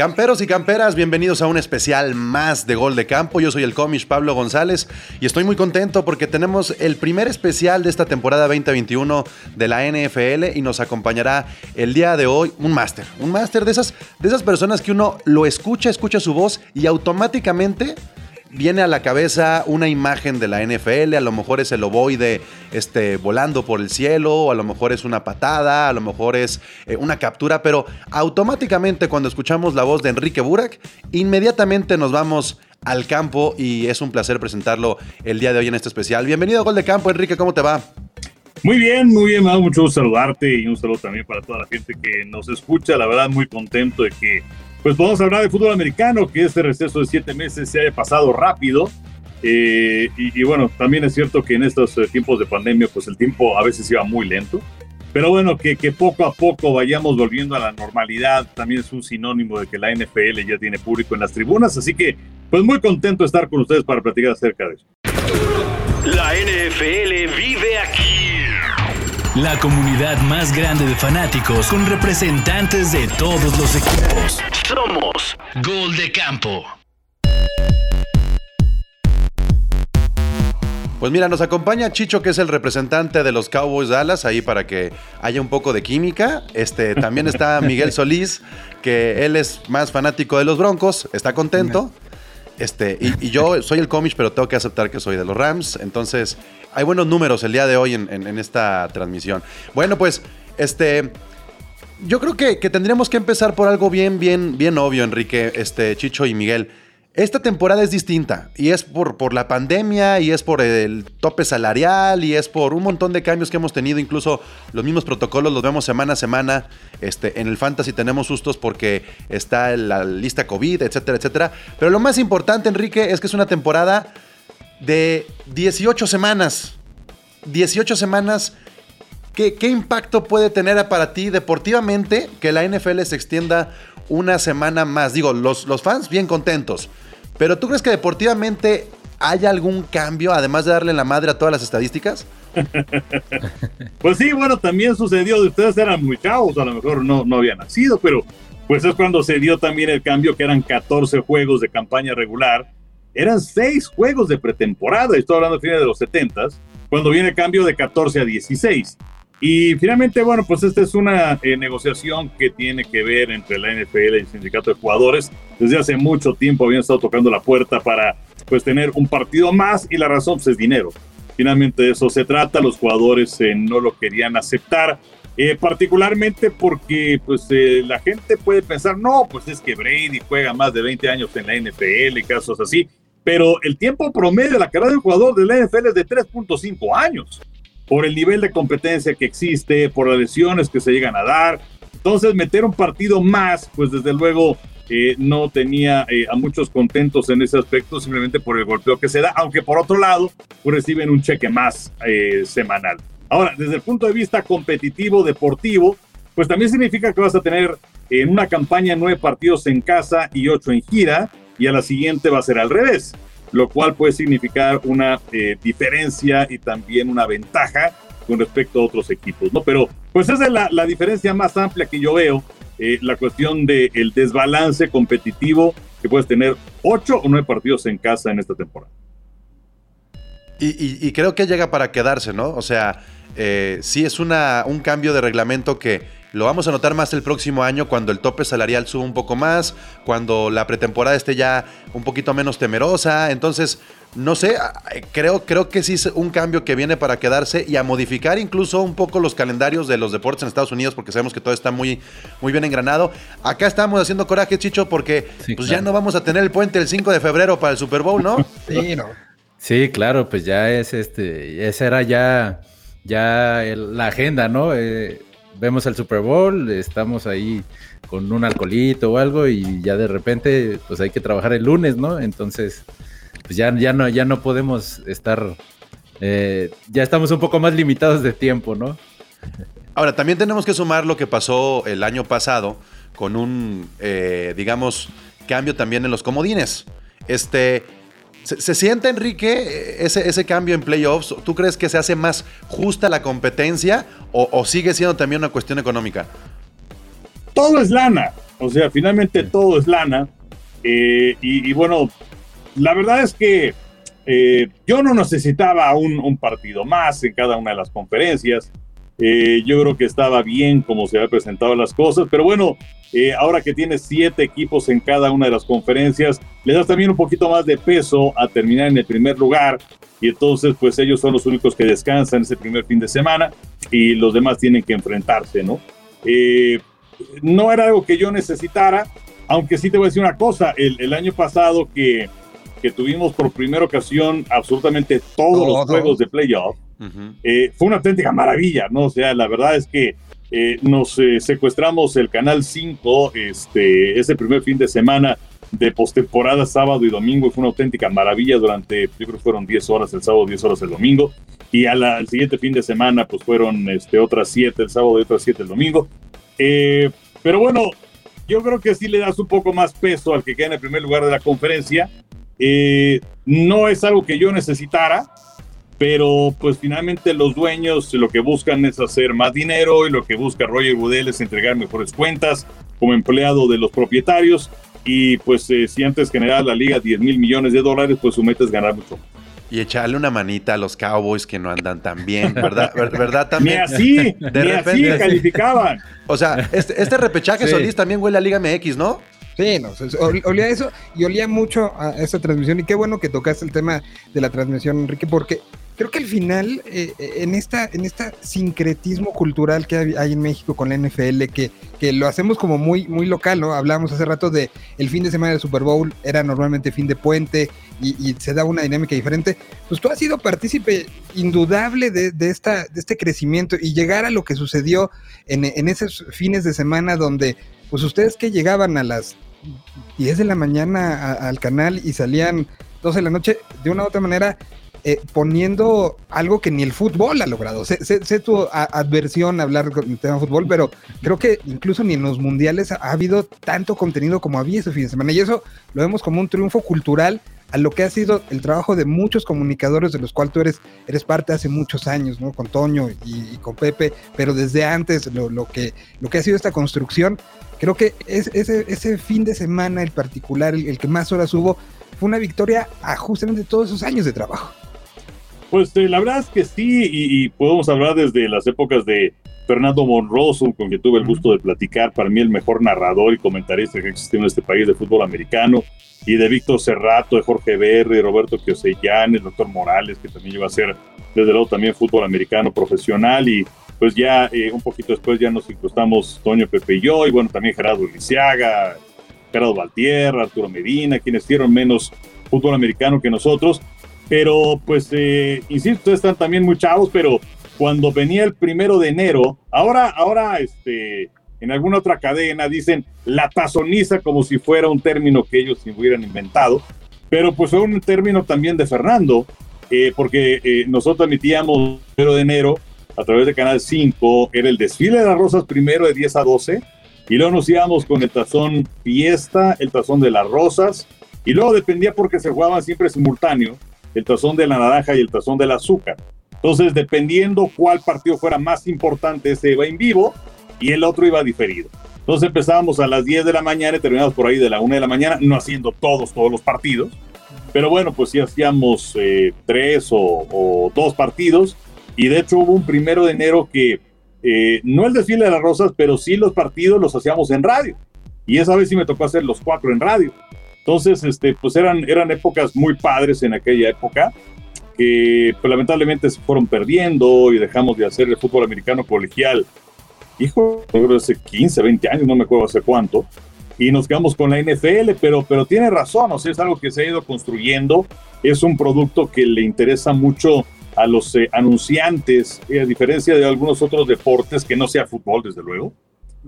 Camperos y camperas, bienvenidos a un especial más de Gol de Campo. Yo soy el cómic Pablo González y estoy muy contento porque tenemos el primer especial de esta temporada 2021 de la NFL y nos acompañará el día de hoy un máster, un máster de esas, de esas personas que uno lo escucha, escucha su voz y automáticamente viene a la cabeza una imagen de la NFL, a lo mejor es el ovoide este, volando por el cielo, a lo mejor es una patada, a lo mejor es eh, una captura, pero automáticamente cuando escuchamos la voz de Enrique Burak, inmediatamente nos vamos al campo y es un placer presentarlo el día de hoy en este especial. Bienvenido a Gol de Campo, Enrique, ¿cómo te va? Muy bien, muy bien, me mucho saludarte y un saludo también para toda la gente que nos escucha. La verdad, muy contento de que pues vamos a hablar de fútbol americano, que este receso de siete meses se haya pasado rápido. Eh, y, bueno, también es cierto que en estos eh, tiempos de pandemia, pues el tiempo a veces iba muy lento. Pero bueno, que, poco a poco vayamos volviendo a la normalidad también es un sinónimo de que la NFL ya tiene público en las tribunas. Así que, pues muy contento de estar con ustedes para platicar acerca de eso. La NFL vive aquí la comunidad más grande de fanáticos con representantes de todos los equipos. Somos Gol de Campo. Pues mira, nos acompaña Chicho, que es el representante de los Cowboys Dallas, ahí para que haya un poco de química. Este, también está Miguel Solís, que él es más fanático de los Broncos, está contento. Este, y, yo soy el cómic, pero tengo que aceptar que soy de los Rams. Entonces, hay buenos números el día de hoy en, esta transmisión. Bueno, pues, este. Yo creo que, que, tendríamos que empezar por algo bien, bien, bien obvio, Enrique, este, Chicho y Miguel. Esta temporada es distinta y es por, por la pandemia y es por el tope salarial y es por un montón de cambios que hemos tenido, incluso los mismos protocolos los vemos semana a semana. Este, en el fantasy tenemos sustos porque está la lista COVID, etcétera, etcétera. Pero lo más importante, Enrique, es que es una temporada de 18 semanas. 18 semanas. ¿Qué, ¿Qué, impacto puede tener para ti deportivamente que la NFL se extienda una semana más? Digo, los, los fans bien contentos. Pero ¿tú crees que deportivamente hay algún cambio, además de darle la madre a todas las estadísticas? pues sí, bueno, también sucedió, ustedes eran muy chavos, a lo mejor no, no habían nacido, pero pues es cuando se dio también el cambio que eran 14 juegos de campaña regular, eran 6 juegos de pretemporada, estoy hablando de fines de los 70, cuando viene el cambio de 14 a 16. Y finalmente, bueno, pues esta es una eh, negociación que tiene que ver entre la NFL y el sindicato de jugadores. Desde hace mucho tiempo habían estado tocando la puerta para pues tener un partido más y la razón pues, es dinero. Finalmente de eso se trata, los jugadores eh, no lo querían aceptar, eh, particularmente porque pues la gente puede pensar, no, pues es que Brady juega más de 20 años en la NFL y casos así, pero el tiempo promedio de la carrera del jugador de la NFL es de 3.5 años por el nivel de competencia que existe, por las lesiones que se llegan a dar. Entonces, meter un partido más, pues desde luego eh, no tenía eh, a muchos contentos en ese aspecto, simplemente por el golpeo que se da, aunque por otro lado, pues reciben un cheque más eh, semanal. Ahora, desde el punto de vista competitivo, deportivo, pues también significa que vas a tener en una campaña nueve partidos en casa y ocho en gira, y a la siguiente va a ser al revés lo cual puede significar una eh, diferencia y también una ventaja con respecto a otros equipos, ¿no? Pero pues esa es la, diferencia más amplia que yo veo, eh, la cuestión del el desbalance competitivo que puedes tener ocho o nueve partidos en casa en esta temporada. Y, creo que llega para quedarse, ¿no? O sea, eh, sí es una, un cambio de reglamento que lo vamos a notar más el próximo año cuando el tope salarial sube un poco más, cuando la pretemporada esté ya un poquito menos temerosa. Entonces, no sé, creo, creo que sí es un cambio que viene para quedarse y a modificar incluso un poco los calendarios de los deportes en Estados Unidos, porque sabemos que todo está muy, muy bien engranado. Acá estamos haciendo coraje, Chicho, porque pues ya no vamos a tener el puente el 5 de febrero para el Super Bowl, ¿no? Sí, no. Sí, claro, pues ya es este, esa era ya, ya la agenda, ¿no? Eh, vemos el Super Bowl, estamos ahí con un alcoholito o algo y ya de repente pues hay que trabajar el lunes, ¿no? Entonces, pues ya, ya, no, ya no podemos estar, eh, ya estamos un poco más limitados de tiempo, ¿no? Ahora, también tenemos que sumar lo que pasó el año pasado con un, eh, digamos, cambio también en los comodines. Este, ¿Se, siente, Enrique, ese, ese, cambio en playoffs? ¿Tú crees que se hace más justa la competencia o, sigue siendo también una cuestión económica? Todo es lana. O sea, finalmente todo es lana. Eh, y, bueno, la verdad es que eh, yo no necesitaba un, un, partido más en cada una de las conferencias. Eh, yo creo que estaba bien como se había presentado las cosas, pero bueno, ahora que tienes siete equipos en cada una de las conferencias, le das también un poquito más de peso a terminar en el primer lugar y entonces pues ellos son los únicos que descansan ese primer fin de semana y los demás tienen que enfrentarse, ¿no? no era algo que yo necesitara, aunque sí te voy a decir una cosa, el, año pasado que, que, tuvimos por primera ocasión absolutamente todos los juegos de playoff, eh, fue una auténtica maravilla, ¿no? O sea, la verdad es que eh, nos eh, secuestramos el Canal 5 este, ese primer fin de semana de postemporada, sábado y domingo, fue una auténtica maravilla durante, yo creo que fueron 10 horas el sábado, 10 horas el domingo, y al siguiente fin de semana, pues fueron este, otras 7 el sábado y otras 7 el domingo. pero bueno, yo creo que sí le das un poco más peso al que queda en el primer lugar de la conferencia. Eh, no es algo que yo necesitara, pero pues finalmente los dueños lo que buscan es hacer más dinero y lo que busca Roger Goodell es entregar mejores cuentas como empleado de los propietarios y pues eh, si antes generaba la liga 10 mil millones de dólares, pues su meta es ganar mucho. Y echarle una manita a los Cowboys que no andan tan bien, ¿verdad? ¿Verdad también? Ni así, de ni así calificaban. O sea, este, este repechaje Solís también huele a Liga MX, ¿no? Sí, no, olía eso y olía mucho a esa transmisión. Y qué bueno que tocaste el tema de la transmisión, Enrique, porque creo que al final, eh, eh, en, esta, en este sincretismo cultural que hay, en México con la NFL, que, que lo hacemos como muy, muy local, ¿no? Hablábamos hace rato de el fin de semana del Super Bowl, era normalmente fin de puente y, se da una dinámica diferente. Pues tú has sido partícipe indudable de, esta, de este crecimiento y llegar a lo que sucedió en, en esos fines de semana donde, pues ustedes que llegaban a las 10 de la mañana al canal y salían 12 de la noche, de una u otra manera eh, poniendo algo que ni el fútbol ha logrado. Sé, tu adversión hablar con el tema fútbol, pero creo que incluso ni en los mundiales ha, habido tanto contenido como había ese fin de semana. Y eso lo vemos como un triunfo cultural a lo que ha sido el trabajo de muchos comunicadores de los cuales tú eres, eres parte hace muchos años, ¿no? Con Toño y, con Pepe, pero desde antes lo, que, lo que ha sido esta construcción, creo que ese, ese fin de semana en particular, el, que más horas hubo, fue una victoria a justamente todos esos años de trabajo. Pues eh, la verdad es que sí, y, podemos hablar desde las épocas de Fernando Monroso, con quien tuve el gusto de platicar, para mí el mejor narrador y comentarista que existió en este país de fútbol americano, y de Víctor Cerrato, de Jorge Berry, Roberto Kiosellán, el doctor Morales, que también iba a ser, desde luego, también fútbol americano profesional, y pues ya eh, un poquito después ya nos incrustamos Toño Pepe y yo, y bueno, también Gerardo Lisiaga, Gerardo Valtierra, Arturo Medina, quienes hicieron menos fútbol americano que nosotros, pero pues, eh, insisto, están también muy chavos, pero cuando venía el primero de enero, ahora, ahora, este, en alguna otra cadena dicen la tazoniza como si fuera un término que ellos hubieran inventado, pero pues fue un término también de Fernando, eh, porque eh, nosotros emitíamos el primero de enero a través de Canal 5, era el desfile de las rosas primero de 10 a 12, y luego nos íbamos con el tazón fiesta, el tazón de las rosas, y luego dependía porque se jugaban siempre simultáneo, el tazón de la naranja y el tazón del azúcar. Entonces, dependiendo cuál partido fuera más importante, ese iba en vivo y el otro iba diferido. Entonces empezábamos a las 10 de la mañana y terminamos por ahí de la 1 de la mañana, no haciendo todos, todos los partidos. Pero bueno, pues sí hacíamos eh, tres o, dos partidos. Y de hecho hubo un primero de enero que eh, no el desfile de las rosas, pero sí los partidos los hacíamos en radio. Y esa vez sí me tocó hacer los cuatro en radio. Entonces, este, pues eran, eran épocas muy padres en aquella época que pues, lamentablemente se fueron perdiendo y dejamos de hacer el fútbol americano colegial. Hijo, hace 15, 20 años, no me acuerdo hace cuánto. Y nos quedamos con la NFL, pero, pero tiene razón, o sea, es algo que se ha ido construyendo. Es un producto que le interesa mucho a los eh, anunciantes, a diferencia de algunos otros deportes que no sea fútbol, desde luego.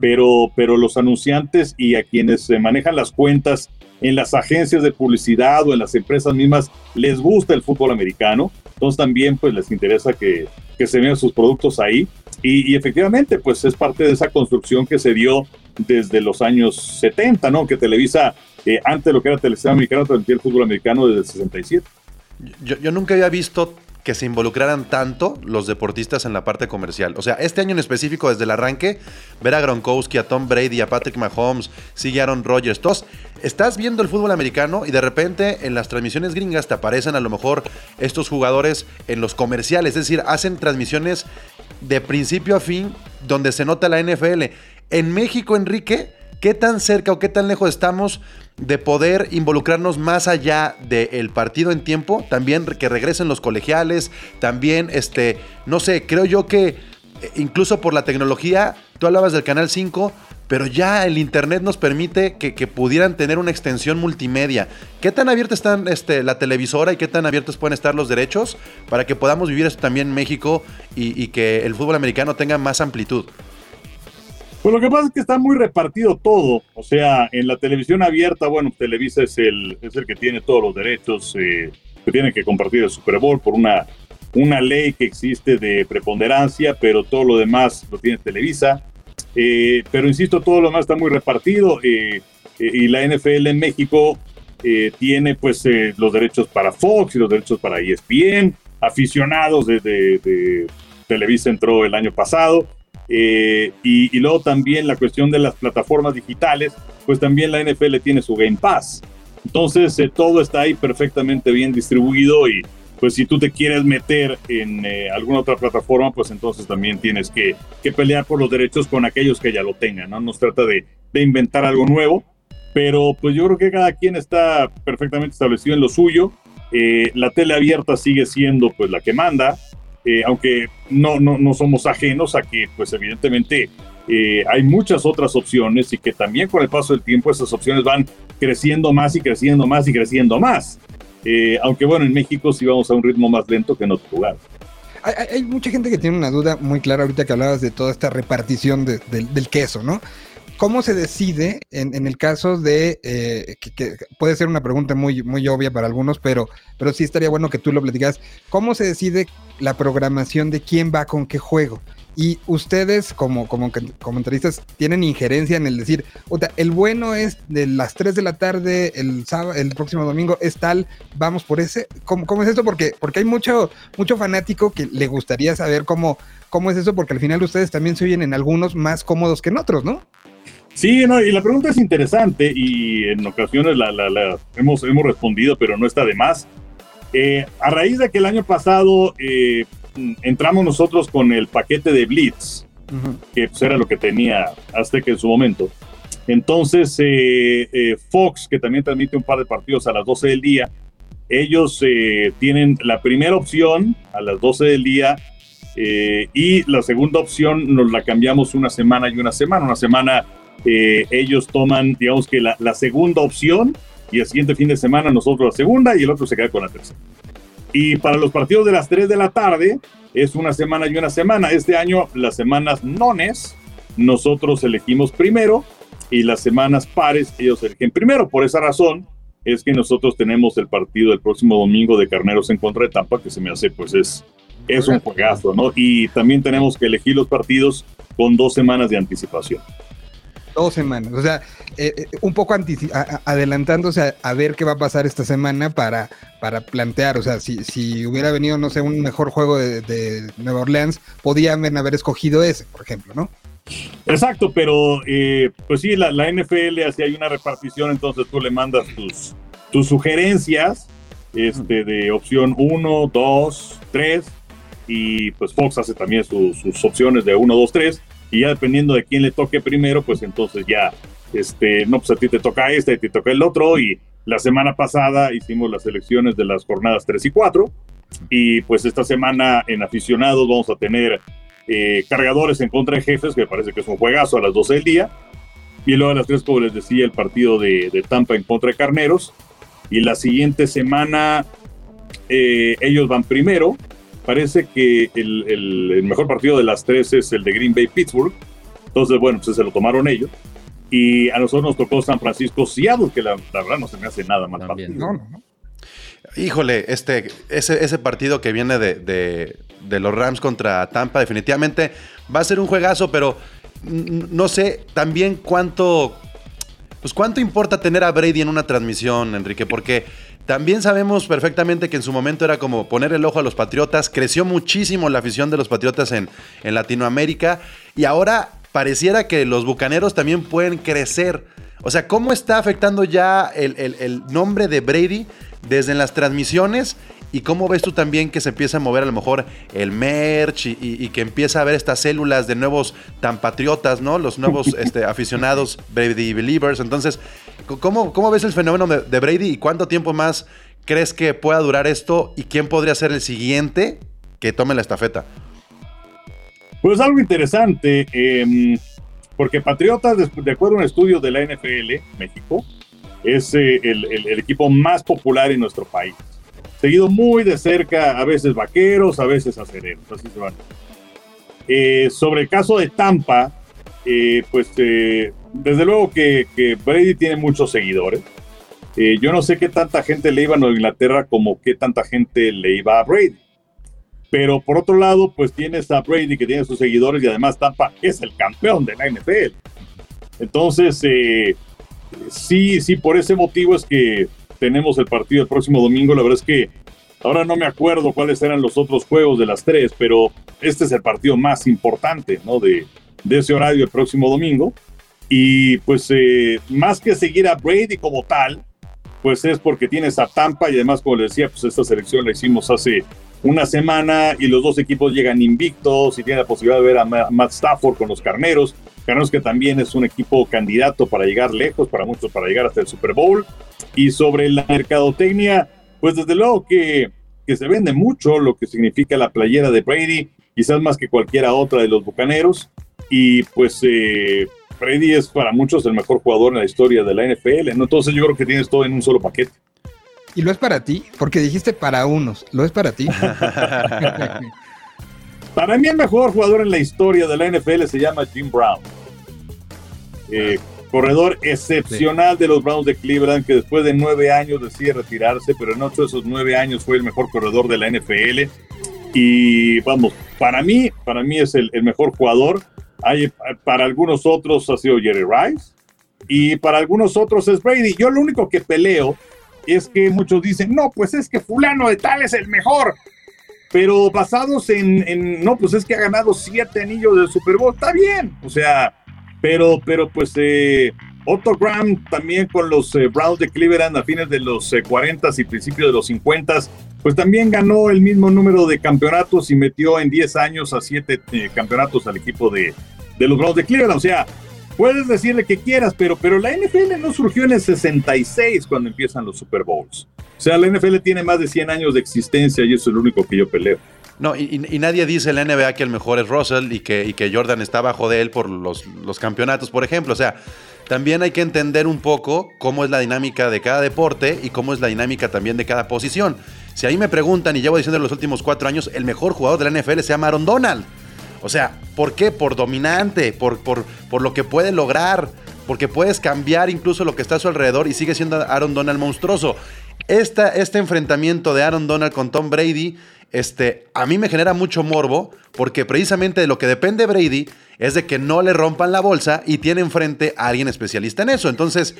Pero, pero los anunciantes y a quienes se manejan las cuentas en las agencias de publicidad o en las empresas mismas les gusta el fútbol americano, entonces también pues les interesa que, que se vean sus productos ahí y, efectivamente pues es parte de esa construcción que se dio desde los años 70, ¿no? Que Televisa, eh, antes de lo que era Televisa Americana, transmitía el fútbol americano desde el 67. Yo, yo nunca había visto que se involucraran tanto los deportistas en la parte comercial. O sea, este año en específico, desde el arranque, ver a Gronkowski, a Tom Brady, a Patrick Mahomes, sigue Aaron Rodgers, todos, estás viendo el fútbol americano y de repente en las transmisiones gringas te aparecen a lo mejor estos jugadores en los comerciales, es decir, hacen transmisiones de principio a fin donde se nota la NFL. En México, Enrique, ¿qué tan cerca o qué tan lejos estamos de poder involucrarnos más allá del partido en tiempo? También que regresen los colegiales, también, este, no sé, creo yo que eh, incluso por la tecnología, tú hablabas del Canal 5, pero ya el Internet nos permite que, pudieran tener una extensión multimedia. ¿Qué tan abierta están este, la televisora y qué tan abiertos pueden estar los derechos para que podamos vivir esto también en México y que el fútbol americano tenga más amplitud? Pues lo que pasa es que está muy repartido todo. O sea, en la televisión abierta, bueno, Televisa es el, es el que tiene todos los derechos eh, que tiene que compartir el Super Bowl por una, una ley que existe de preponderancia, pero todo lo demás lo tiene Televisa. Eh, pero insisto, todo lo demás está muy repartido eh, y la NFL en México tiene pues los derechos para Fox y los derechos para ESPN. Aficionados de, de Televisa entró el año pasado eh, y, luego también la cuestión de las plataformas digitales, pues también la NFL tiene su Game Pass. Entonces eh, todo está ahí perfectamente bien distribuido y pues si tú te quieres meter en eh, alguna otra plataforma, pues entonces también tienes que, que, pelear por los derechos con aquellos que ya lo tengan, ¿no? No se trata de, de inventar algo nuevo, pero pues yo creo que cada quien está perfectamente establecido en lo suyo. la tele abierta sigue siendo pues la que manda, eh, aunque no, no, no, somos ajenos a que, pues evidentemente, eh, hay muchas otras opciones y que también con el paso del tiempo esas opciones van creciendo más y creciendo más y creciendo más. Eh, aunque bueno, en México sí vamos a un ritmo más lento que en otros lugares. Hay, mucha gente que tiene una duda muy clara ahorita que hablabas de toda esta repartición del queso, ¿no? ¿Cómo se decide en, el caso de, eh, que, puede ser una pregunta muy, muy obvia para algunos, pero, pero sí estaría bueno que tú lo platicas, ¿cómo se decide la programación de quién va con qué juego? Y ustedes como, como comentaristas tienen injerencia en el decir, el bueno es de las 3 de la tarde, el sábado, el próximo domingo es tal, vamos por ese. ¿Cómo, cómo es esto? Porque, porque hay mucho, mucho fanático que le gustaría saber cómo, cómo es eso, porque al final ustedes también se oyen en algunos más cómodos que en otros, ¿no? Sí, no, y la pregunta es interesante y en ocasiones la, la, hemos, hemos respondido, pero no está de más. Eh, a raíz de que el año pasado eh, entramos nosotros con el paquete de Blitz, que pues, era lo que tenía Azteca en su momento. Entonces, eh, Fox, que también transmite un par de partidos a las 12 del día, ellos tienen la primera opción a las 12 del día y la segunda opción nos la cambiamos una semana y una semana. Una semana eh, ellos toman, digamos que la, segunda opción y el siguiente fin de semana nosotros la segunda y el otro se queda con la tercera. Y para los partidos de las 3 de la tarde es una semana y una semana. Este año las semanas nones nosotros elegimos primero y las semanas pares ellos eligen primero. Por esa razón es que nosotros tenemos el partido el próximo domingo de Carneros en contra de Tampa, que se me hace pues es, es un juegazo, ¿no? Y también tenemos que elegir los partidos con dos semanas de anticipación. Dos semanas, o sea, eh, eh, un poco adelantándose a, ver qué va a pasar esta semana para, para plantear, o sea, si, si hubiera venido, no sé, un mejor juego de, Nueva Orleans, podían haber escogido ese, por ejemplo, ¿no? Exacto, pero eh, pues sí, la, NFL, así hay una repartición, entonces tú le mandas tus, tus sugerencias este, de opción 1, 2, 3, y pues Fox hace también sus opciones de 1, 2, 3 y ya dependiendo de quién le toque primero, pues entonces ya, este, no, pues a ti te toca este, te toca el otro, y la semana pasada hicimos las elecciones de las jornadas 3 y 4, y pues esta semana en aficionados vamos a tener eh, cargadores en contra de jefes, que parece que es un juegazo a las 12 del día, y luego a las 3, como les decía, el partido de, de Tampa en contra de Carneros, y la siguiente semana eh, ellos van primero, parece que el, mejor partido de las tres es el de Green Bay Pittsburgh. Entonces, bueno, pues se lo tomaron ellos. Y a nosotros nos tocó San Francisco Seattle, que la, verdad no se me hace nada mal partido. Híjole, este, ese, ese partido que viene de, de, los Rams contra Tampa, definitivamente va a ser un juegazo, pero no sé también cuánto, pues cuánto importa tener a Brady en una transmisión, Enrique, porque También sabemos perfectamente que en su momento era como poner el ojo a los Patriotas. Creció muchísimo la afición de los Patriotas en, en Latinoamérica. Y ahora pareciera que los Bucaneros también pueden crecer. O sea, ¿cómo está afectando ya el, el nombre de Brady desde las transmisiones ¿Y cómo ves tú también que se empieza a mover a lo mejor el merch y, que empieza a haber estas células de nuevos tan patriotas, ¿no? Los nuevos este, aficionados Brady Believers. Entonces, ¿cómo, cómo ves el fenómeno de, Brady y cuánto tiempo más crees que pueda durar esto y quién podría ser el siguiente que tome la estafeta? Pues algo interesante, em, porque Patriotas, de acuerdo a un estudio de la NFL México, es eh, el equipo más popular en nuestro país seguido muy de cerca, a veces vaqueros, a veces acereros, así se van. Eh, sobre el caso de Tampa, eh, pues eh, desde luego que, Brady tiene muchos seguidores. yo no sé qué tanta gente le iba a Nueva Inglaterra como qué tanta gente le iba a Brady. Pero por otro lado, pues tienes a Brady que tiene sus seguidores y además Tampa es el campeón de la NFL. Entonces, sí, sí, por ese motivo es que tenemos el partido el próximo domingo. La verdad es que ahora no me acuerdo cuáles eran los otros juegos de las tres, pero este es el partido más importante, ¿no? De, de ese horario el próximo domingo. Y pues eh, más que seguir a Brady como tal, pues es porque tienes a Tampa y además, como le decía, pues esta selección la hicimos hace una semana y los dos equipos llegan invictos y tienen la posibilidad de ver a Matt Stafford con los Carneros. Carneros que también es un equipo candidato para llegar lejos, para muchos para llegar hasta el Super Bowl. Y sobre la mercadotecnia, pues desde luego que, que se vende mucho lo que significa la playera de Brady, quizás más que cualquiera otra de los Bucaneros. Y pues eh, Brady es para muchos el mejor jugador en la historia de la NFL, ¿no? Entonces yo creo que tienes todo en un solo paquete. ¿Y lo es para ti? Porque dijiste para unos. ¿Lo es para ti? para mí el mejor jugador en la historia de la NFL se llama Jim Brown. Eh, corredor excepcional de los Browns de Cleveland, que después de nueve años decide retirarse, pero en ocho de esos nueve años fue el mejor corredor de la NFL. Y vamos, para mí, para mí es el, mejor jugador. Hay, para algunos otros ha sido Jerry Rice y para algunos otros es Brady. Yo lo único que peleo es que muchos dicen, no, pues es que fulano de tal es el mejor. Pero basados en, no, pues es que ha ganado siete anillos del Super Bowl, está bien. O sea, pero, pero pues eh, Otto Graham también con los eh, Browns de Cleveland a fines de los 40 eh, y principios de los 50 pues también ganó el mismo número de campeonatos y metió en 10 años a siete eh, campeonatos al equipo de, de los Browns de Cleveland. O sea, puedes decirle que quieras, pero, pero la NFL no surgió en el 66 cuando empiezan los Super Bowls. O sea, la NFL tiene más de 100 años de existencia y eso es lo único que yo peleo. No, y, nadie dice en la NBA que el mejor es Russell y que, y que Jordan está bajo de él por los, los campeonatos, por ejemplo. O sea, también hay que entender un poco cómo es la dinámica de cada deporte y cómo es la dinámica también de cada posición. Si ahí me preguntan, y llevo diciendo en los últimos cuatro años, el mejor jugador de la NFL se llama Aaron Donald. O sea, ¿por qué? Por dominante, por, por, por lo que puede lograr, porque puedes cambiar incluso lo que está a su alrededor y sigue siendo Aaron Donald monstruoso. este enfrentamiento de Aaron Donald con Tom Brady, este, a mí me genera mucho morbo, porque precisamente de lo que depende Brady es de que no le rompan la bolsa y tiene enfrente a alguien especialista en eso. Entonces,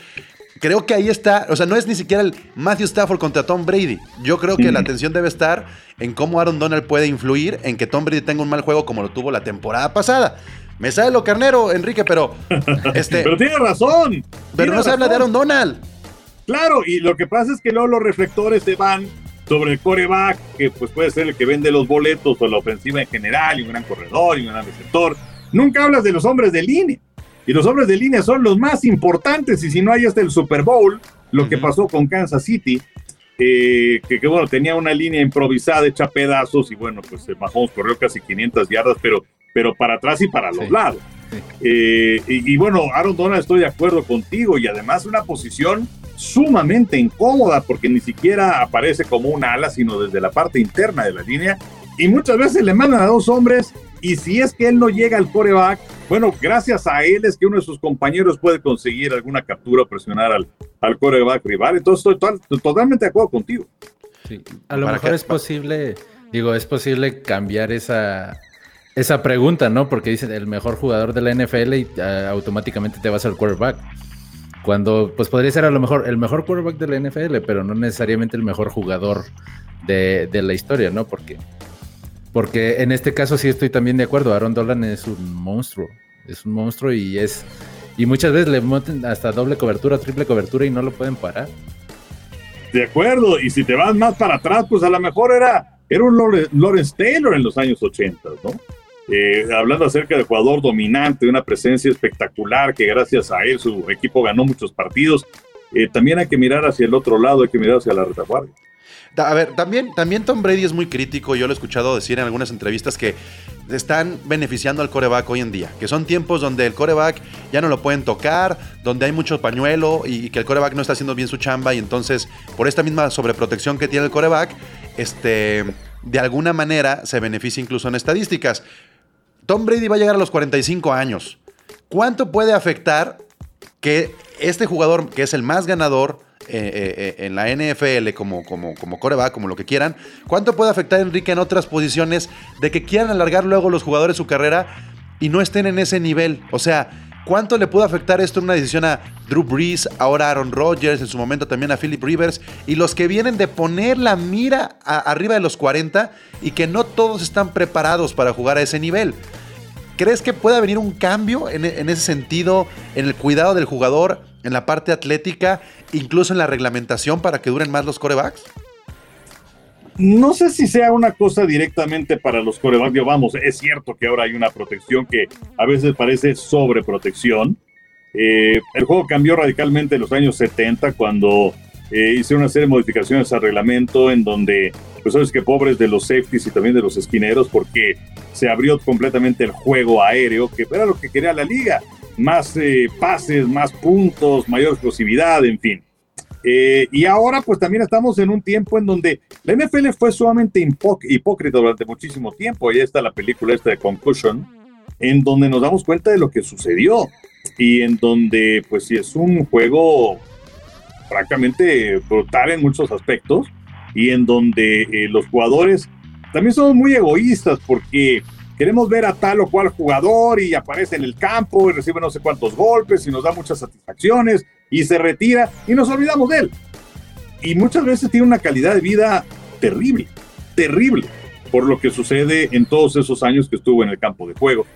creo que ahí está, o sea, no es ni siquiera el Matthew Stafford contra Tom Brady. Yo creo que la atención debe estar en cómo Aaron Donald puede influir en que Tom Brady tenga un mal juego como lo tuvo la temporada pasada. Me sale lo carnero, Enrique, pero este, pero tiene razón. Pero no se habla de Aaron Donald. Claro, y lo que pasa es que luego los reflectores se van sobre el coreback, que pues puede ser el que vende los boletos o la ofensiva en general, y un gran corredor y un gran receptor. Nunca hablas de los hombres de línea. Y los hombres de línea son los más importantes. Y si no hay hasta el Super Bowl, lo que pasó con Kansas City, eh, que, bueno, tenía una línea improvisada hecha pedazos y bueno, pues eh, Mahomes corrió casi 500 yardas, pero, pero para atrás y para los lados. Eh, y, y, bueno, Aaron Donald, estoy de acuerdo contigo y además una posición sumamente incómoda porque ni siquiera aparece como un ala, sino desde la parte interna de la línea. Y muchas veces le mandan a dos hombres y si es que él no llega al coreback, bueno, gracias a él es que uno de sus compañeros puede conseguir alguna captura o presionar al, al coreback rival. Entonces estoy totalmente de acuerdo contigo. Sí. A lo mejor es posible, digo, es posible cambiar esa, esa pregunta, ¿no? Porque dicen el mejor jugador de la NFL y ah, automáticamente te vas al quarterback. Cuando pues podría ser a lo mejor el mejor quarterback de la NFL, pero no necesariamente el mejor jugador de, de la historia, ¿no? Porque, porque en este caso sí estoy también de acuerdo. Aaron Dolan es un monstruo. Es un monstruo y es. Y muchas veces le montan hasta doble cobertura, triple cobertura y no lo pueden parar. De acuerdo, y si te vas más para atrás, pues a lo mejor era, era un Lawrence Taylor en los años 80, ¿no? Eh, hablando acerca de jugador dominante, una presencia espectacular que gracias a él su equipo ganó muchos partidos. Eh, también hay que mirar hacia el otro lado, hay que mirar hacia la retaguardia. A ver, también, también Tom Brady es muy crítico. Yo lo he escuchado decir en algunas entrevistas que están beneficiando al coreback hoy en día. Que son tiempos donde el coreback ya no lo pueden tocar, donde hay mucho pañuelo y, que el coreback no está haciendo bien su chamba. Y entonces, por esta misma sobreprotección que tiene el coreback, este, de alguna manera se beneficia incluso en estadísticas. Tom Brady va a llegar a los 45 años. ¿Cuánto puede afectar que este jugador, que es el más ganador eh, eh, eh, en la NFL, como, como, como coreback, como lo que quieran, cuánto puede afectar a Enrique en otras posiciones de que quieran alargar luego los jugadores su carrera y no estén en ese nivel? O sea, ¿Cuánto le puede afectar esto en una decisión a Drew Brees, ahora a Aaron Rodgers, en su momento también a Philip Rivers y los que vienen de poner la mira arriba de los 40 y que no todos están preparados para jugar a ese nivel? ¿Crees que pueda venir un cambio en ese sentido, en el cuidado del jugador, en la parte atlética, incluso en la reglamentación para que duren más los corebacks? no sé si sea una cosa directamente para los corebacks. Vamos, es cierto que ahora hay una protección que a veces parece sobreprotección. Eh, el juego cambió radicalmente en los años 70 cuando eh, hice una serie de modificaciones al reglamento en donde, pues sabes que pobres de los safeties y también de los esquineros porque se abrió completamente el juego aéreo, que era lo que quería la liga. Más eh, pases, más puntos, mayor explosividad, en fin. Eh, y ahora pues también estamos en un tiempo en donde la NFL fue sumamente hipócrita durante muchísimo tiempo. Ahí está la película esta de Concussion, en donde nos damos cuenta de lo que sucedió y en donde pues sí es un juego francamente brutal en muchos aspectos y en donde eh, los jugadores también son muy egoístas porque queremos ver a tal o cual jugador y aparece en el campo y recibe no sé cuántos golpes y nos da muchas satisfacciones y se retira y nos olvidamos de él. Y muchas veces tiene una calidad de vida terrible, terrible, por lo que sucede en todos esos años que estuvo en el campo de juego.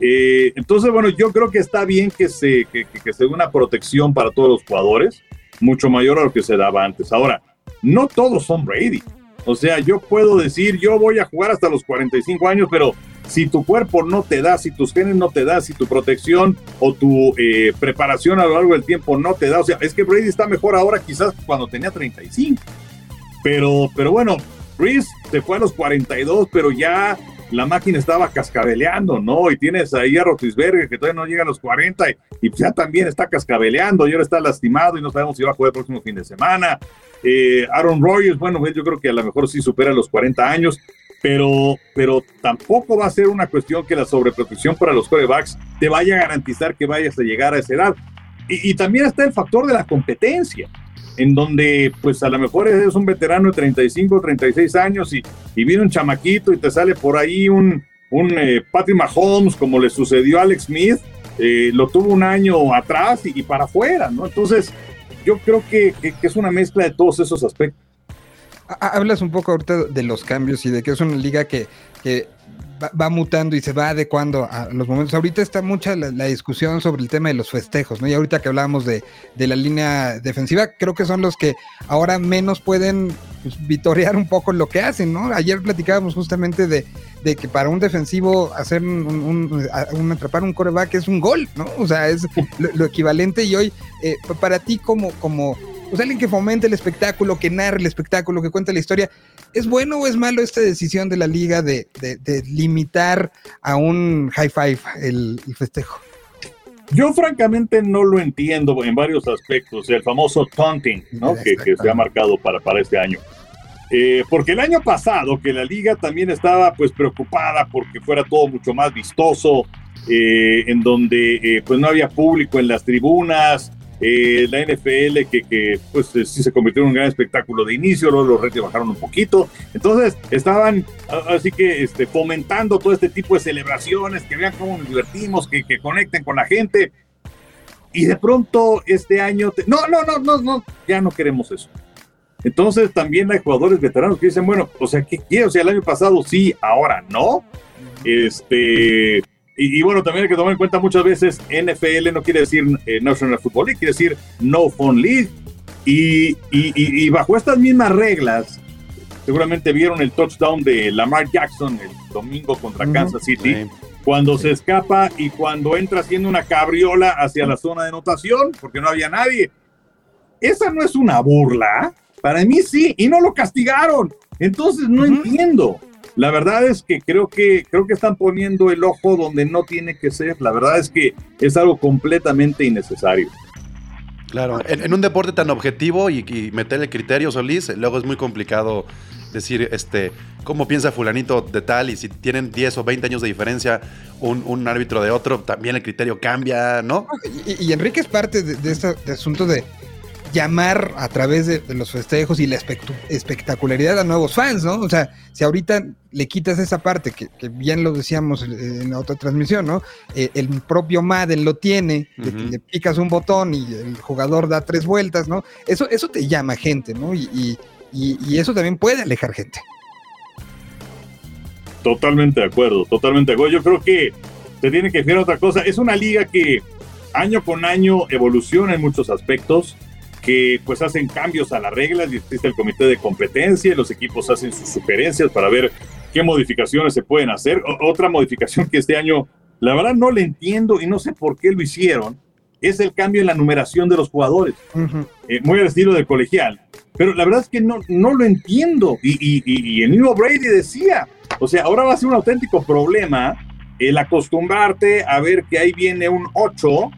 Eh, entonces, bueno, yo creo que está bien que se, que, que se dé una protección para todos los jugadores, mucho mayor a lo que se daba antes. Ahora, no todos son Brady. O sea, yo puedo decir, yo voy a jugar hasta los 45 años, pero si tu cuerpo no te da, si tus genes no te da, si tu protección o tu eh, preparación a lo largo del tiempo no te da, o sea, es que Brady está mejor ahora quizás cuando tenía 35. Pero, pero bueno, Breeze se fue a los 42, pero ya la máquina estaba cascabeleando, ¿no? Y tienes ahí a Rotisberger que todavía no llega a los 40 y, ya también está cascabeleando y ahora está lastimado y no sabemos si va a jugar el próximo fin de semana. Eh, Aaron Rodgers, bueno, yo creo que a lo mejor sí supera los 40 años, pero, pero tampoco va a ser una cuestión que la sobreprotección para los corebacks te vaya a garantizar que vayas a llegar a esa edad. Y, también está el factor de la competencia, en donde pues a lo mejor eres un veterano de 35, 36 años y, y viene un chamaquito y te sale por ahí un, un eh, Patrick Mahomes, como le sucedió a Alex Smith, eh, lo tuvo un año atrás y, para afuera, ¿no? Entonces, yo creo que, que es una mezcla de todos esos aspectos. Hablas un poco ahorita de los cambios y de que es una liga que, que va, mutando y se va adecuando a los momentos. Ahorita está mucha la, discusión sobre el tema de los festejos, ¿no? Y ahorita que hablábamos de, de la línea defensiva, creo que son los que ahora menos pueden pues, vitorear un poco lo que hacen, ¿no? Ayer platicábamos justamente de, de que para un defensivo hacer un, un, atrapar un coreback es un gol, ¿no? O sea, es lo, equivalente y hoy, eh, para ti como, como pues alguien que fomente el espectáculo, que narre el espectáculo, que cuente la historia. ¿Es bueno o es malo esta decisión de la liga de, limitar a un high five el, festejo? Yo francamente no lo entiendo en varios aspectos, el famoso taunting ¿no? que, se ha marcado para, para este año. Eh, porque el año pasado que la liga también estaba pues preocupada porque fuera todo mucho más vistoso, eh, en donde eh, pues no había público en las tribunas, eh, la NFL que, que pues eh, sí se convirtió en un gran espectáculo de inicio, luego los retos bajaron un poquito, entonces estaban así que este, fomentando todo este tipo de celebraciones, que vean cómo nos divertimos, que, que conecten con la gente. y de pronto este año, no, no, no, no, no, ya no queremos eso. Entonces también hay jugadores veteranos que dicen, bueno, o sea, ¿qué quiero? O sea, el año pasado sí, ahora no. Este, y, bueno, también hay que tomar en cuenta muchas veces NFL no quiere decir eh, National Football League, quiere decir No Fun League. Y, y, bajo estas mismas reglas, seguramente vieron el touchdown de Lamar Jackson el domingo contra Kansas City, cuando se escapa y cuando entra haciendo una cabriola hacia la zona de anotación, porque no había nadie. Esa no es una burla. Para mí sí, y no lo castigaron. Entonces no entiendo. La verdad es que creo que creo que están poniendo el ojo donde no tiene que ser. La verdad es que es algo completamente innecesario. Claro, en, un deporte tan objetivo y, meterle criterios, Solís, luego es muy complicado decir este cómo piensa fulanito de tal y si tienen 10 o 20 años de diferencia un, árbitro de otro, también el criterio cambia, ¿no? Y, Enrique es parte de, este asunto de llamar a través de, los festejos y la espectacularidad a nuevos fans, ¿no? O sea, si ahorita le quitas esa parte, que, bien lo decíamos en la otra transmisión, ¿no? Eh, el propio Madden lo tiene, le picas un botón y el jugador da tres vueltas, ¿no? Eso, eso te llama gente, ¿no? Y, eso también puede alejar gente. Totalmente de acuerdo, totalmente de acuerdo. Yo creo que se tiene que fijar otra cosa. Es una liga que año con año evoluciona en muchos aspectos que pues hacen cambios a las reglas y existe el comité de competencia y los equipos hacen sus sugerencias para ver qué modificaciones se pueden hacer. otra modificación que este año, la verdad no le entiendo y no sé por qué lo hicieron, es el cambio en la numeración de los jugadores, eh, muy al estilo del colegial. Pero la verdad es que no, no lo entiendo. Y, y, y, el mismo Brady decía, o sea, ahora va a ser un auténtico problema el acostumbrarte a ver que ahí viene un 8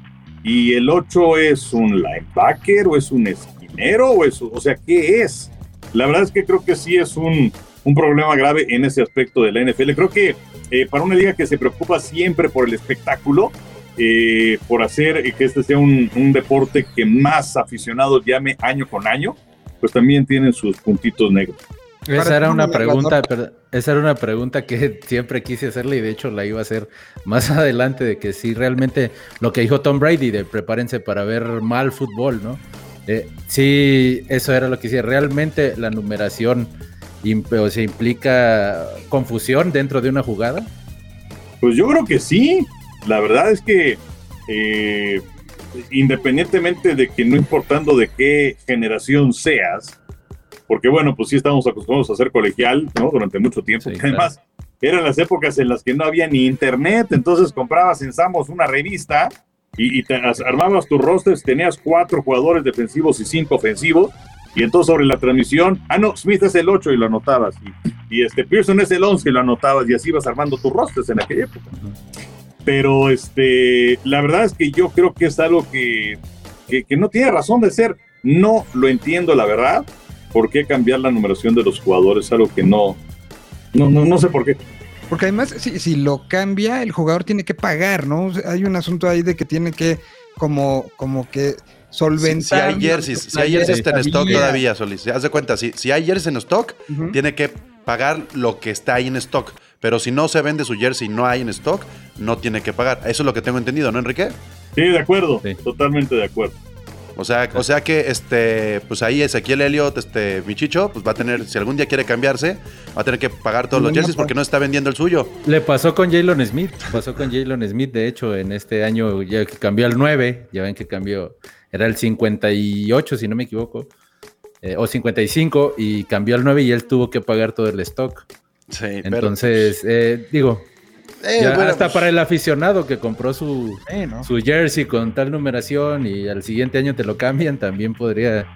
y el 8 es un linebacker o es un esquinero o o sea, ¿qué es? La verdad es que creo que sí es un, un problema grave en ese aspecto de la NFL. Creo que eh, para una liga que se preocupa siempre por el espectáculo, eh, por hacer que este sea un, un, deporte que más aficionados llame año con año, pues también tienen sus puntitos negros. Esa era una pregunta, esa era una pregunta que siempre quise hacerle y de hecho la iba a hacer más adelante de que si realmente lo que dijo Tom Brady de prepárense para ver mal fútbol, ¿no? Eh, sí, eso era lo que decía. Realmente la numeración o se implica confusión dentro de una jugada. Pues yo creo que sí. La verdad es que eh, independientemente de que no importando de qué generación seas, porque bueno, pues sí estamos acostumbrados a hacer colegial, ¿no? Durante mucho tiempo. además, eran las épocas en las que no había ni internet, entonces comprabas en Samos una revista y, te armabas tus rosters, tenías cuatro jugadores defensivos y cinco ofensivos, y entonces sobre la transmisión, ah, no, Smith es el 8 y lo anotabas, y, este Pearson es el 11 y lo anotabas, y así ibas armando tus rosters en aquella época. Pero este, la verdad es que yo creo que es algo que, que, que no tiene razón de ser. No lo entiendo, la verdad. ¿Por qué cambiar la numeración de los jugadores? Algo que no, no, no, no sé por qué. Porque además, si, si, lo cambia, el jugador tiene que pagar, ¿no? hay un asunto ahí de que tiene que, como, como que solventar. Si, hay jerseys, si hay jerseys en stock todavía, Solís. Haz de cuenta, si, si hay jerseys en stock, tiene que pagar lo que está ahí en stock. Pero si no se vende su jersey y no hay en stock, no tiene que pagar. Eso es lo que tengo entendido, ¿no, Enrique? Sí, de acuerdo, totalmente de acuerdo. O sea, o sea que este, pues ahí Ezequiel Elliott, este Michicho, pues va a tener, si algún día quiere cambiarse, va a tener que pagar todos los jerseys porque no está vendiendo el suyo. Le pasó con Jalen Smith, pasó con Jalen Smith, de hecho, en este año ya cambió al 9, ya ven que cambió, era el 58, si no me equivoco, eh, o 55, y cambió al 9 y él tuvo que pagar todo el stock. Sí, Entonces, eh, digo, eh, hasta pues para el aficionado que compró su, su jersey con tal numeración y al siguiente año te lo cambian, también podría